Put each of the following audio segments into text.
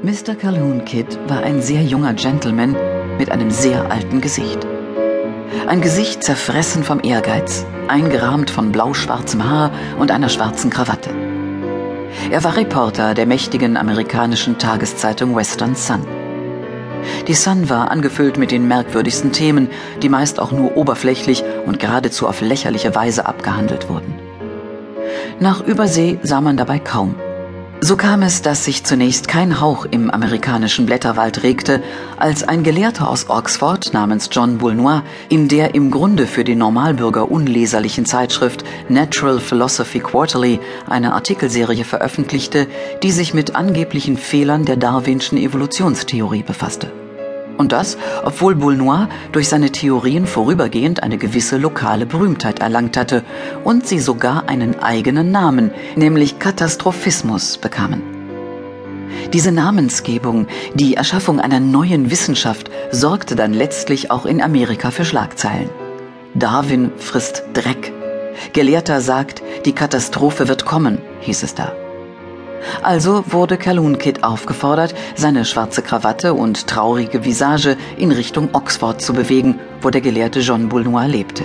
Mr. Calhoun Kidd war ein sehr junger Gentleman mit einem sehr alten Gesicht. Ein Gesicht zerfressen vom Ehrgeiz, eingerahmt von blau-schwarzem Haar und einer schwarzen Krawatte. Er war Reporter der mächtigen amerikanischen Tageszeitung Western Sun. Die Sun war angefüllt mit den merkwürdigsten Themen, die meist auch nur oberflächlich und geradezu auf lächerliche Weise abgehandelt wurden. Nach Übersee sah man dabei kaum. So kam es, dass sich zunächst kein Hauch im amerikanischen Blätterwald regte, als ein Gelehrter aus Oxford namens John Boulnois in der im Grunde für den Normalbürger unleserlichen Zeitschrift Natural Philosophy Quarterly eine Artikelserie veröffentlichte, die sich mit angeblichen Fehlern der darwinschen Evolutionstheorie befasste. Und das, obwohl Boulnois durch seine Theorien vorübergehend eine gewisse lokale Berühmtheit erlangt hatte und sie sogar einen eigenen Namen, nämlich Katastrophismus, bekamen. Diese Namensgebung, die Erschaffung einer neuen Wissenschaft, sorgte dann letztlich auch in Amerika für Schlagzeilen. Darwin frisst Dreck. Gelehrter sagt, die Katastrophe wird kommen, hieß es da. Also wurde Calhoun Kid aufgefordert, seine schwarze Krawatte und traurige Visage in Richtung Oxford zu bewegen, wo der Gelehrte John Boulnois lebte.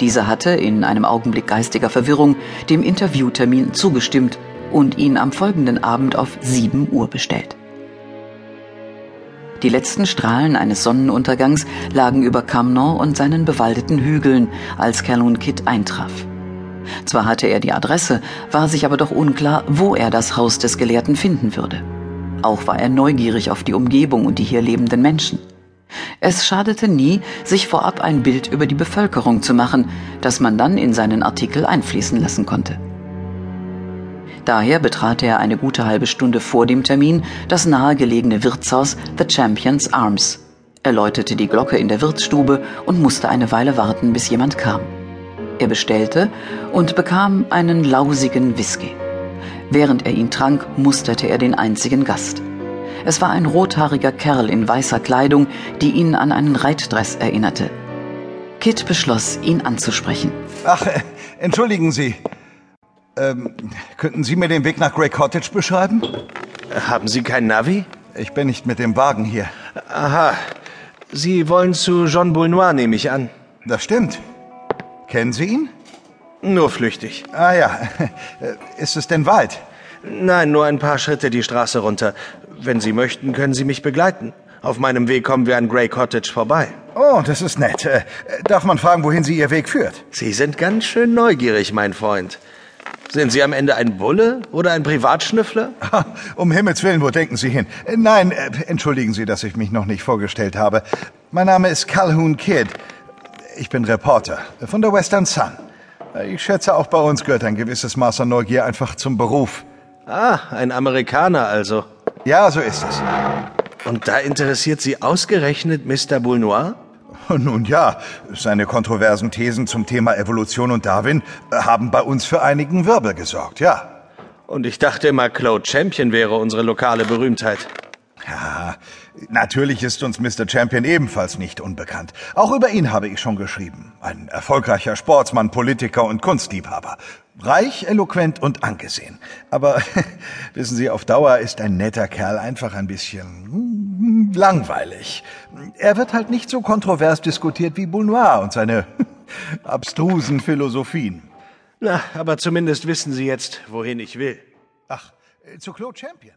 Dieser hatte in einem Augenblick geistiger Verwirrung dem Interviewtermin zugestimmt und ihn am folgenden Abend auf 7 Uhr bestellt. Die letzten Strahlen eines Sonnenuntergangs lagen über Camnon und seinen bewaldeten Hügeln, als Calhoun Kid eintraf. Zwar hatte er die Adresse, war sich aber doch unklar, wo er das Haus des Gelehrten finden würde. Auch war er neugierig auf die Umgebung und die hier lebenden Menschen. Es schadete nie, sich vorab ein Bild über die Bevölkerung zu machen, das man dann in seinen Artikel einfließen lassen konnte. Daher betrat er eine gute halbe Stunde vor dem Termin das nahegelegene Wirtshaus The Champions Arms. Er läutete die Glocke in der Wirtsstube und musste eine Weile warten, bis jemand kam. Er bestellte und bekam einen lausigen Whisky. Während er ihn trank, musterte er den einzigen Gast. Es war ein rothaariger Kerl in weißer Kleidung, die ihn an einen Reitdress erinnerte. Kit beschloss, ihn anzusprechen. Ach, äh, entschuldigen Sie. Ähm, könnten Sie mir den Weg nach Grey Cottage beschreiben? Haben Sie kein Navi? Ich bin nicht mit dem Wagen hier. Aha. Sie wollen zu Jean Boulnois, nehme ich an. Das stimmt. Kennen Sie ihn? Nur flüchtig. Ah ja. Ist es denn weit? Nein, nur ein paar Schritte die Straße runter. Wenn Sie möchten, können Sie mich begleiten. Auf meinem Weg kommen wir an Grey Cottage vorbei. Oh, das ist nett. Äh, darf man fragen, wohin Sie Ihr Weg führt? Sie sind ganz schön neugierig, mein Freund. Sind Sie am Ende ein Bulle oder ein Privatschnüffler? Um Himmels Willen, wo denken Sie hin? Äh, nein, äh, entschuldigen Sie, dass ich mich noch nicht vorgestellt habe. Mein Name ist Calhoun Kidd. Ich bin Reporter von der Western Sun. Ich schätze, auch bei uns gehört ein gewisses Maß an Neugier einfach zum Beruf. Ah, ein Amerikaner also. Ja, so ist es. Und da interessiert Sie ausgerechnet Mr. Boulnois? Nun ja, seine kontroversen Thesen zum Thema Evolution und Darwin haben bei uns für einigen Wirbel gesorgt, ja. Und ich dachte immer, Claude Champion wäre unsere lokale Berühmtheit. Natürlich ist uns Mr. Champion ebenfalls nicht unbekannt. Auch über ihn habe ich schon geschrieben. Ein erfolgreicher Sportsmann, Politiker und Kunstliebhaber. Reich, eloquent und angesehen. Aber wissen Sie, auf Dauer ist ein netter Kerl einfach ein bisschen hm, langweilig. Er wird halt nicht so kontrovers diskutiert wie Boulnois und seine abstrusen Philosophien. Na, aber zumindest wissen Sie jetzt, wohin ich will. Ach, zu Claude Champion.